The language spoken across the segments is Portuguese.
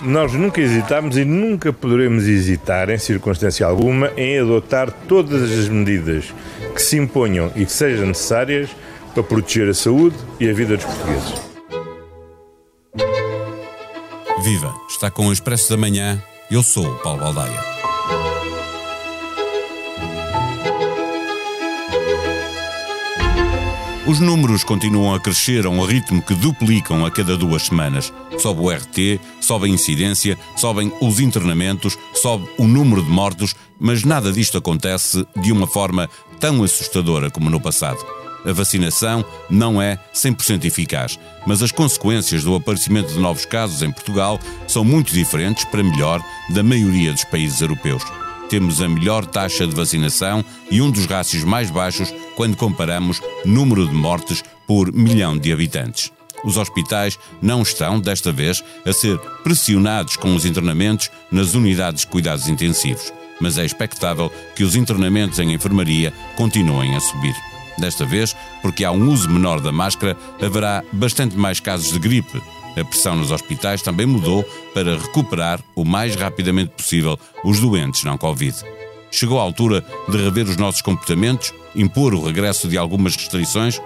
Nós nunca hesitamos e nunca poderemos hesitar, em circunstância alguma, em adotar todas as medidas que se imponham e que sejam necessárias para proteger a saúde e a vida dos portugueses. Viva! Está com o Expresso da Manhã. Eu sou o Paulo Baldaia. Os números continuam a crescer a um ritmo que duplicam a cada duas semanas. Sobe o RT, sobe a incidência, sobem os internamentos, sobe o número de mortos, mas nada disto acontece de uma forma tão assustadora como no passado. A vacinação não é 100% eficaz, mas as consequências do aparecimento de novos casos em Portugal são muito diferentes, para melhor, da maioria dos países europeus. Temos a melhor taxa de vacinação e um dos rácios mais baixos quando comparamos número de mortes por milhão de habitantes. Os hospitais não estão, desta vez, a ser pressionados com os internamentos nas unidades de cuidados intensivos, mas é expectável que os internamentos em enfermaria continuem a subir. Desta vez, porque há um uso menor da máscara, haverá bastante mais casos de gripe. A pressão nos hospitais também mudou para recuperar o mais rapidamente possível os doentes não Covid. Chegou a altura de rever os nossos comportamentos, impor o regresso de algumas restrições?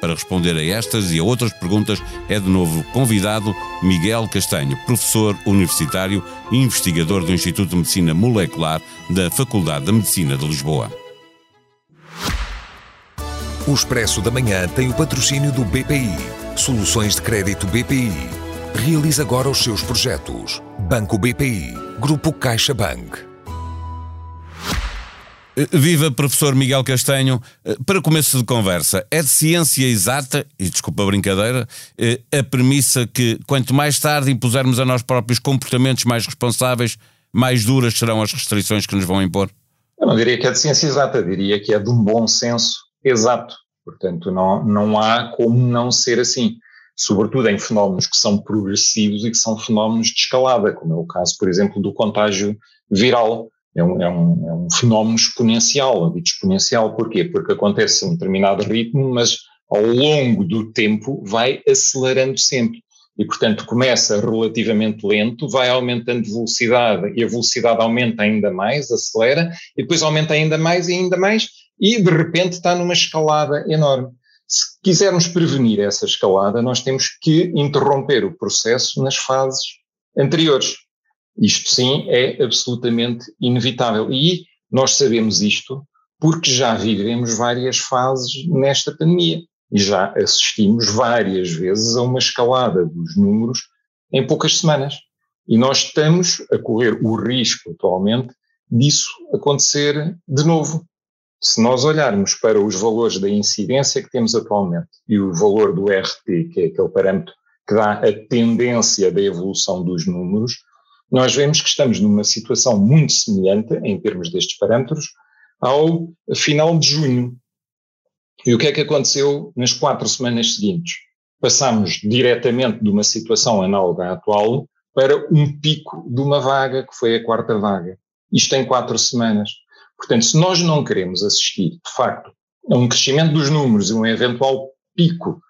Para responder a estas e a outras perguntas, é de novo convidado Miguel Castanho, professor universitário e investigador do Instituto de Medicina Molecular da Faculdade de Medicina de Lisboa. O Expresso da Manhã tem o patrocínio do BPI. Soluções de crédito BPI. Realize agora os seus projetos. Banco BPI. Grupo CaixaBank. Eh, viva professor Miguel Castanho. Eh, para começo de conversa, é de ciência exata, e desculpa a brincadeira, eh, a premissa que quanto mais tarde impusermos a nós próprios comportamentos mais responsáveis, mais duras serão as restrições que nos vão impor? Eu não diria que é de ciência exata, diria que é de um bom senso exato. Portanto, não, não há como não ser assim. Sobretudo em fenómenos que são progressivos e que são fenómenos de escalada, como é o caso, por exemplo, do contágio viral. É um, é um, é um fenómeno exponencial, dito exponencial, porquê? Porque acontece a um determinado ritmo, mas ao longo do tempo vai acelerando sempre. E, portanto, começa relativamente lento, vai aumentando de velocidade e a velocidade aumenta ainda mais, acelera, e depois aumenta ainda mais e ainda mais, e de repente está numa escalada enorme. Se quisermos prevenir essa escalada, nós temos que interromper o processo nas fases anteriores. Isto sim é absolutamente inevitável. E nós sabemos isto porque já vivemos várias fases nesta pandemia e já assistimos várias vezes a uma escalada dos números em poucas semanas. E nós estamos a correr o risco atualmente disso acontecer de novo. Se nós olharmos para os valores da incidência que temos atualmente e o valor do RT, que é aquele parâmetro que dá a tendência da evolução dos números, nós vemos que estamos numa situação muito semelhante, em termos destes parâmetros, ao final de junho. E o que é que aconteceu nas quatro semanas seguintes? Passamos diretamente de uma situação análoga à atual para um pico de uma vaga, que foi a quarta vaga. Isto em quatro semanas. Portanto, se nós não queremos assistir, de facto, a um crescimento dos números e um eventual pico,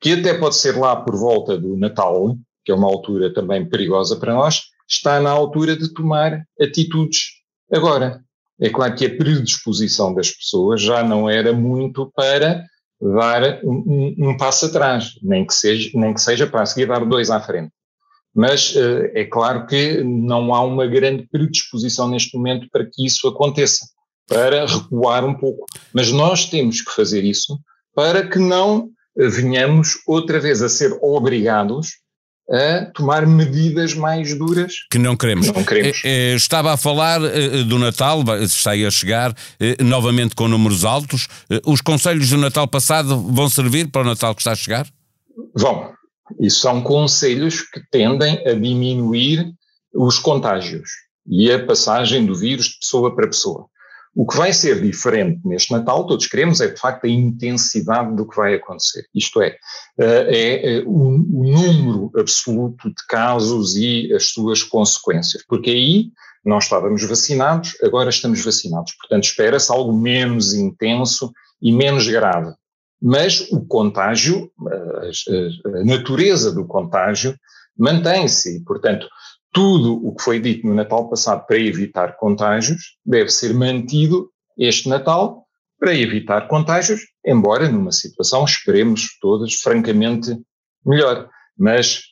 que até pode ser lá por volta do Natal, que é uma altura também perigosa para nós, está na altura de tomar atitudes agora. É claro que a predisposição das pessoas já não era muito para dar um, um, passo atrás, nem que, seja, nem que seja para seguir dar dois à frente. Mas uh, é claro que não há uma grande predisposição neste momento para que isso aconteça para recuar um pouco. Mas nós temos que fazer isso para que não venhamos outra vez a ser obrigados a tomar medidas mais duras que não queremos. Não queremos. Eh, eh, estava a falar eh, do Natal, está aí a chegar novamente com números altos. Os conselhos do Natal passado vão servir para o Natal que está a chegar? Vão. E são conselhos que tendem a diminuir os contágios e a passagem do vírus de pessoa para pessoa. O que vai ser diferente neste Natal, todos queremos, é de facto a intensidade do que vai acontecer. Isto é, eh, é, é o, número absoluto de casos e as suas consequências. Porque aí nós estávamos vacinados, agora estamos vacinados. Portanto, espera-se algo menos intenso e menos grave. Mas o contágio, a, a natureza do contágio, mantém-se. Portanto, tudo o que foi dito no Natal passado para evitar contágios deve ser mantido este Natal para evitar contágios, embora numa situação, esperemos todos, francamente melhor. Mas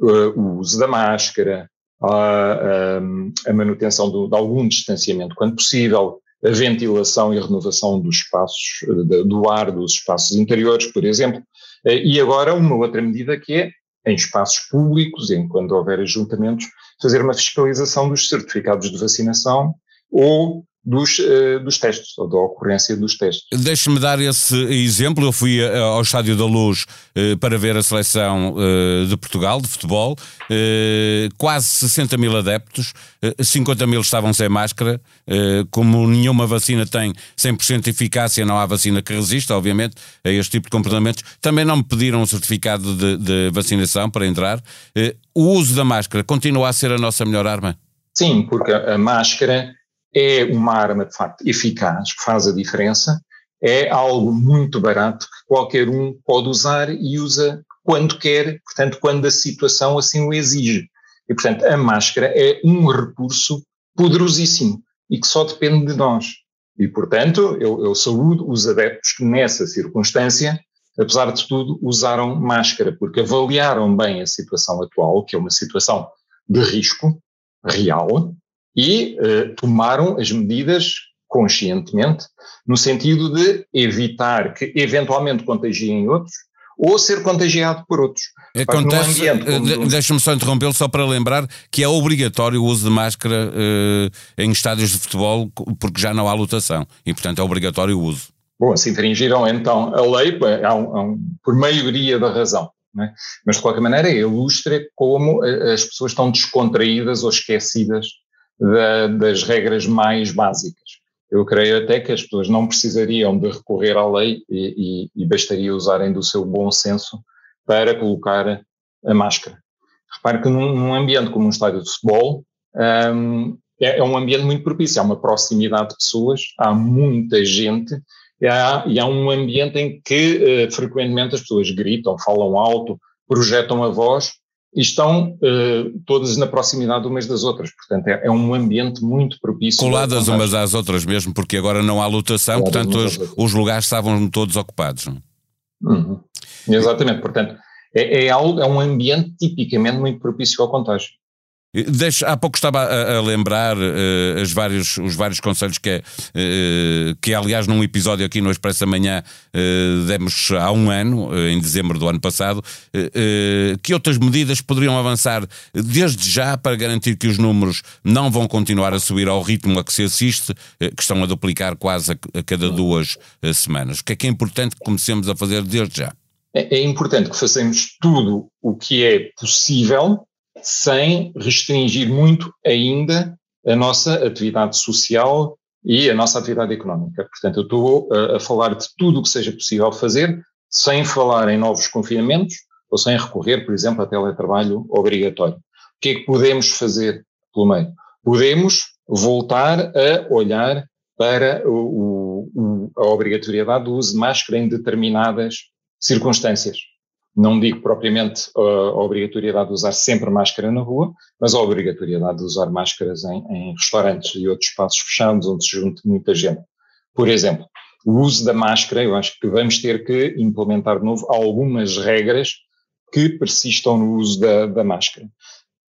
uh, o uso da máscara, a, a, a manutenção do, de algum distanciamento quando possível, a ventilação e renovação dos espaços, do ar dos espaços interiores, por exemplo. Eh, e agora uma outra medida que é, em espaços públicos, em quando houver ajuntamentos, fazer uma fiscalização dos certificados de vacinação ou dos, uh, dos testes, ou da ocorrência dos testes. Deixe-me dar esse exemplo. Eu fui uh, ao Estádio da Luz uh, para ver a seleção de Portugal, de futebol. quase 60 mil adeptos, 50 mil estavam sem máscara. como nenhuma vacina tem 100% de eficácia, não há vacina que resista, obviamente, a este tipo de comportamentos. Também não me pediram um certificado de, de vacinação para entrar. o uso da máscara continua a ser a nossa melhor arma? Sim, porque a máscara é uma arma de facto eficaz, que faz a diferença, é algo muito barato que qualquer um pode usar e usa quando quer, portanto, quando a situação assim o exige. E, portanto, a máscara é um recurso poderosíssimo e que só depende de nós. E, portanto, eu, eu saúdo os adeptos que nessa circunstância, apesar de tudo, usaram máscara, porque avaliaram bem a situação atual, que é uma situação de risco real, e uh, tomaram as medidas conscientemente, no sentido de evitar que eventualmente contagiem outros ou ser contagiado por outros. Acontece, eh, como... deixa-me só interrompê-lo só para lembrar que é obrigatório o uso de máscara uh, em estádios de futebol porque já não há lotação e portanto é obrigatório o uso. Bom, se infringiram então a lei há um, há um, por maioria da razão. É? Mas de qualquer maneira ilustra como as pessoas estão descontraídas ou esquecidas da, das regras mais básicas. Eu creio até que as pessoas não precisariam de recorrer à lei e, e, e bastaria usarem do seu bom senso para colocar a máscara. Repare que num, num ambiente como um estádio de futebol, um, é, é, um ambiente muito propício, há uma proximidade de pessoas, há muita gente, e há, e há um ambiente em que uh, frequentemente as pessoas gritam, falam alto, projetam a voz, e estão uh, todas na proximidade umas das outras. Portanto, é, é um ambiente muito propício. Coladas umas às outras mesmo, porque agora não há lotação, portanto os, os, lugares estavam todos ocupados. Uhum. Exatamente, portanto, é, é, algo, é um ambiente tipicamente muito propício ao contágio. Há pouco estava a, a lembrar uh, os, vários, os vários conselhos que, uh, que, aliás, num episódio aqui no Expresso Amanhã uh, demos há um ano, em dezembro do ano passado, que outras medidas poderiam avançar desde já para garantir que os números não vão continuar a subir ao ritmo a que se assiste, que estão a duplicar quase a, a cada duas semanas. O que é que é importante que comecemos a fazer desde já? É, é importante que façamos tudo o que é possível sem restringir muito ainda a nossa atividade social e a nossa atividade económica. Portanto, eu estou a, a falar de tudo o que seja possível fazer, sem falar em novos confinamentos ou sem recorrer, por exemplo, a teletrabalho obrigatório. O que é que podemos fazer pelo meio? Podemos voltar a olhar para o, o, a obrigatoriedade do uso de máscara em determinadas circunstâncias. Não digo propriamente a obrigatoriedade de usar sempre máscara na rua, mas a obrigatoriedade de usar máscaras em, em restaurantes e outros espaços fechados onde se junte muita gente. Por exemplo, o uso da máscara, eu acho que vamos ter que implementar de novo algumas regras que persistam no uso da, da máscara.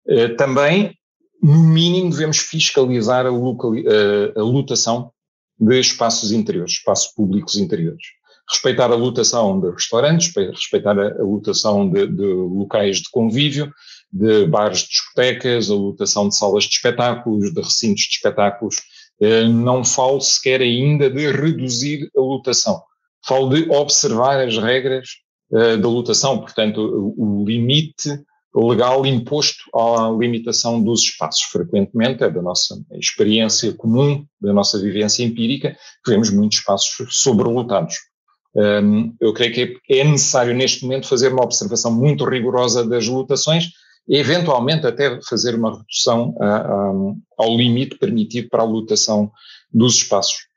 Eh, também, no mínimo, devemos fiscalizar a, eh, a lotação de espaços interiores, espaços públicos interiores respeitar a lotação de restaurantes, respeitar a, lotação de, de, locais de convívio, de bares de discotecas, a lotação de salas de espetáculos, de recintos de espetáculos. Eh, não falo sequer ainda de reduzir a lotação. Falo de observar as regras eh, da lotação, portanto, o, limite legal imposto à limitação dos espaços. Frequentemente, é da nossa experiência comum, da nossa vivência empírica, que vemos muitos espaços sobrelotados. Eu creio que é, necessário neste momento fazer uma observação muito rigorosa das lotações e eventualmente até fazer uma redução ao limite permitido para a lotação dos espaços.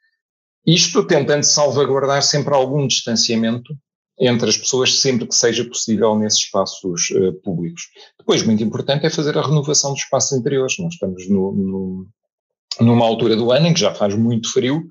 Isto tentando salvaguardar sempre algum distanciamento entre as pessoas sempre que seja possível nesses espaços uh, públicos. Depois, muito importante é fazer a renovação dos espaços interiores. Nós estamos no, no, numa altura do ano em que já faz muito frio,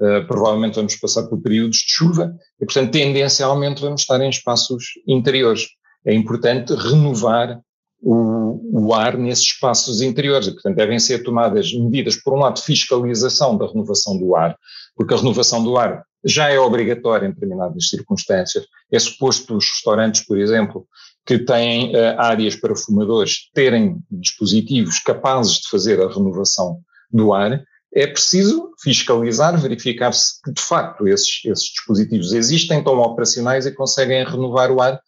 uh, provavelmente vamos passar por períodos de chuva e, portanto, tendencialmente vamos estar em espaços interiores. É importante renovar o, o, ar nesses espaços interiores e, portanto, devem ser tomadas medidas, por um lado, fiscalização da renovação do ar, porque a renovação do ar já é obrigatória em determinadas circunstâncias. É suposto os restaurantes, por exemplo, que têm uh, áreas para fumadores terem dispositivos capazes de fazer a renovação do ar. É preciso fiscalizar, verificar se de facto esses, esses dispositivos existem, estão operacionais e conseguem renovar o ar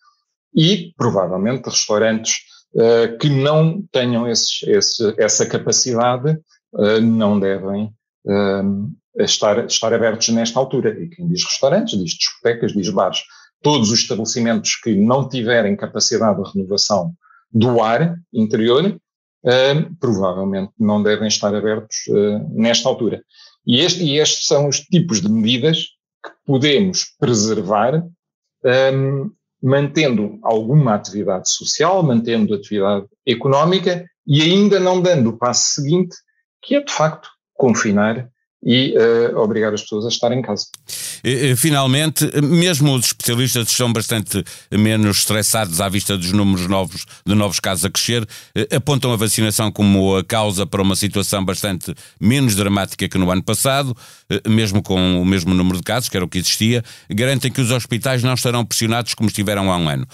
e provavelmente restaurantes uh, que não tenham esses, esse, essa capacidade uh, não devem uh, estar, estar abertos nesta altura. E quem diz restaurantes, diz discotecas, diz bares. Todos os estabelecimentos que não tiverem capacidade de renovação do ar interior, provavelmente não devem estar abertos uh, nesta altura. E, este, e, estes são os tipos de medidas que podemos preservar, mantendo alguma atividade social, mantendo atividade económica e ainda não dando o passo seguinte, que é de facto confinar e uh, obrigar as pessoas a estar em casa. Finalmente, mesmo os especialistas estão bastante menos estressados à vista dos números novos de novos casos a crescer, eh, apontam a vacinação como a causa para uma situação bastante menos dramática que no ano passado, eh, mesmo com o mesmo número de casos, que era o que existia, garantem que os hospitais não estarão pressionados como estiveram há um ano.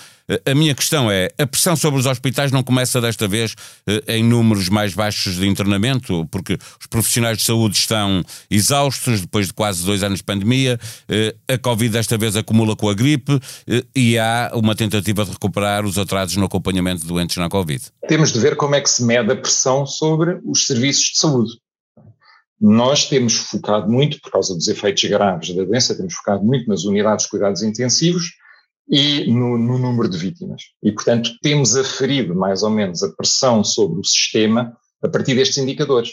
A minha questão é: a pressão sobre os hospitais não começa desta vez eh, em números mais baixos de internamento, porque os profissionais de saúde estão exaustos depois de quase dois anos de pandemia, eh, a Covid desta vez acumula com a gripe eh, e há uma tentativa de recuperar os atrasos no acompanhamento de doentes na Covid. Temos de ver como é que se mede a pressão sobre os serviços de saúde. Nós temos focado muito, por causa dos efeitos graves da doença, temos focado muito nas unidades de cuidados intensivos e no, no, número de vítimas. E, portanto, temos aferido mais ou menos a pressão sobre o sistema a partir destes indicadores.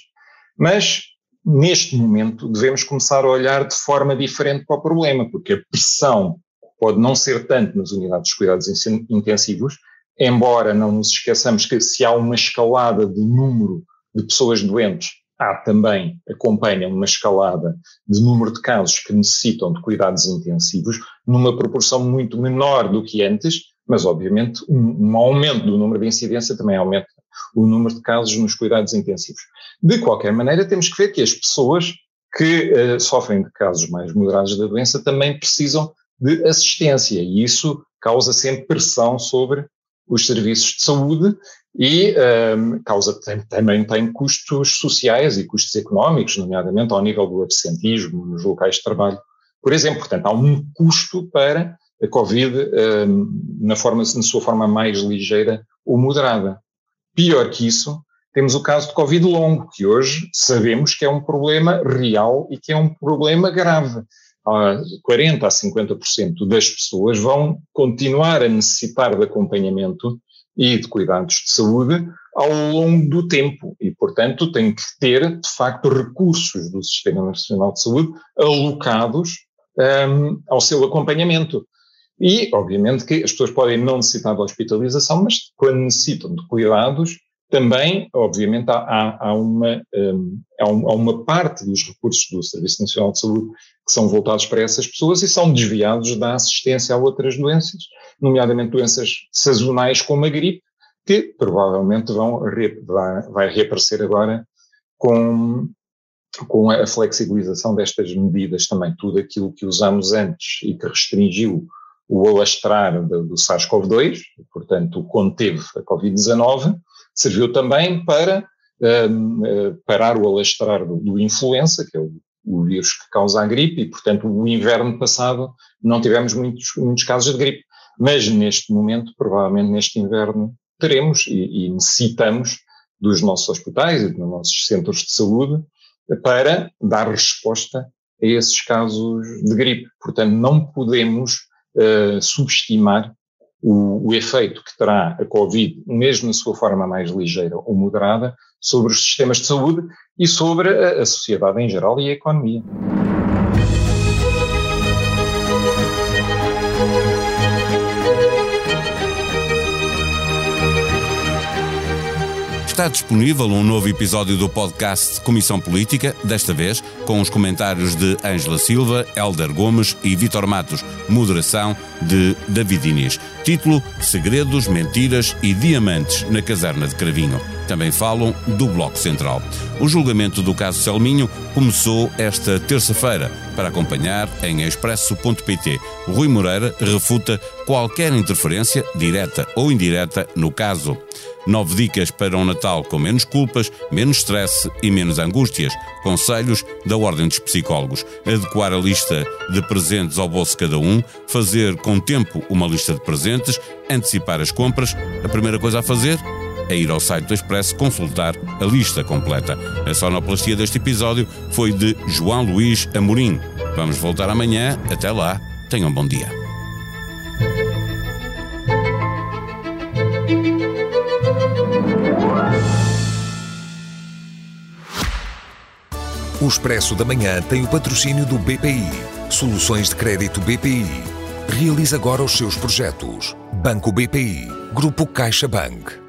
Mas, neste momento, devemos começar a olhar de forma diferente para o problema, porque a pressão pode não ser tanto nas unidades de cuidados intensivos, embora não nos esqueçamos que se há uma escalada de número de pessoas doentes há também, acompanha uma escalada de número de casos que necessitam de cuidados intensivos, numa proporção muito menor do que antes, mas obviamente um, um aumento do número de incidência também aumenta o número de casos nos cuidados intensivos. De qualquer maneira, temos que ver que as pessoas que uh, sofrem de casos mais moderados da doença também precisam de assistência e isso causa sempre pressão sobre os serviços de saúde e um, causa também tem custos sociais e custos económicos, nomeadamente ao nível do absentismo nos locais de trabalho. Por exemplo, portanto, há um custo para a Covid um, na, forma, na sua forma mais ligeira ou moderada. Pior que isso, temos o caso de Covid longo, que hoje sabemos que é um problema real e que é um problema grave. 40% a 50% das pessoas vão continuar a necessitar de acompanhamento e de cuidados de saúde ao longo do tempo e, portanto, tem que ter, de facto, recursos do Sistema Nacional de Saúde alocados um, ao seu acompanhamento. E, obviamente, que as pessoas podem não necessitar de hospitalização, mas quando necessitam de cuidados, também, obviamente, há, há, uma, um, há, uma parte dos recursos do Serviço Nacional de Saúde que são voltados para essas pessoas e são desviados da assistência a outras doenças, nomeadamente doenças sazonais como a gripe, que provavelmente vão vai reaparecer agora com, com a flexibilização destas medidas também. Tudo aquilo que usamos antes e que restringiu o alastrar do, do SARS-CoV-2, portanto, conteve a Covid-19, serviu também para um, uh, parar o alastrar do, do influenza, que é o o vírus que causa a gripe, e, portanto, o inverno passado não tivemos muitos, muitos casos de gripe. Mas neste momento, provavelmente neste inverno, teremos e, e necessitamos dos nossos hospitais e dos nossos centros de saúde para dar resposta a esses casos de gripe. Portanto, não podemos uh, subestimar o, o, efeito que terá a Covid, mesmo na sua forma mais ligeira ou moderada, sobre os sistemas de saúde e sobre a, a sociedade em geral e a economia. Está disponível um novo episódio do podcast Comissão Política, desta vez com os comentários de Ângela Silva, Helder Gomes e Vitor Matos, moderação de David Inês. Título: Segredos, Mentiras e Diamantes na Caserna de Cravinho. Também falam do Bloco Central. O julgamento do caso Selminho começou esta terça-feira. Para acompanhar em expresso.pt, Rui Moreira refuta qualquer interferência, direta ou indireta, no caso. Nove dicas para um Natal com menos culpas, menos stress e menos angústias. Conselhos da Ordem dos Psicólogos. Adequar a lista de presentes ao bolso de cada um, fazer com tempo uma lista de presentes, antecipar as compras. A primeira coisa a fazer é ir ao site do Expresso consultar a lista completa. A sonoplastia deste episódio foi de João Luís Amorim. Vamos voltar amanhã. Até lá. Tenham um bom dia. O Expresso da Manhã tem o patrocínio do BPI. Soluções de crédito BPI. Realize agora os seus projetos. Banco BPI. Grupo CaixaBank.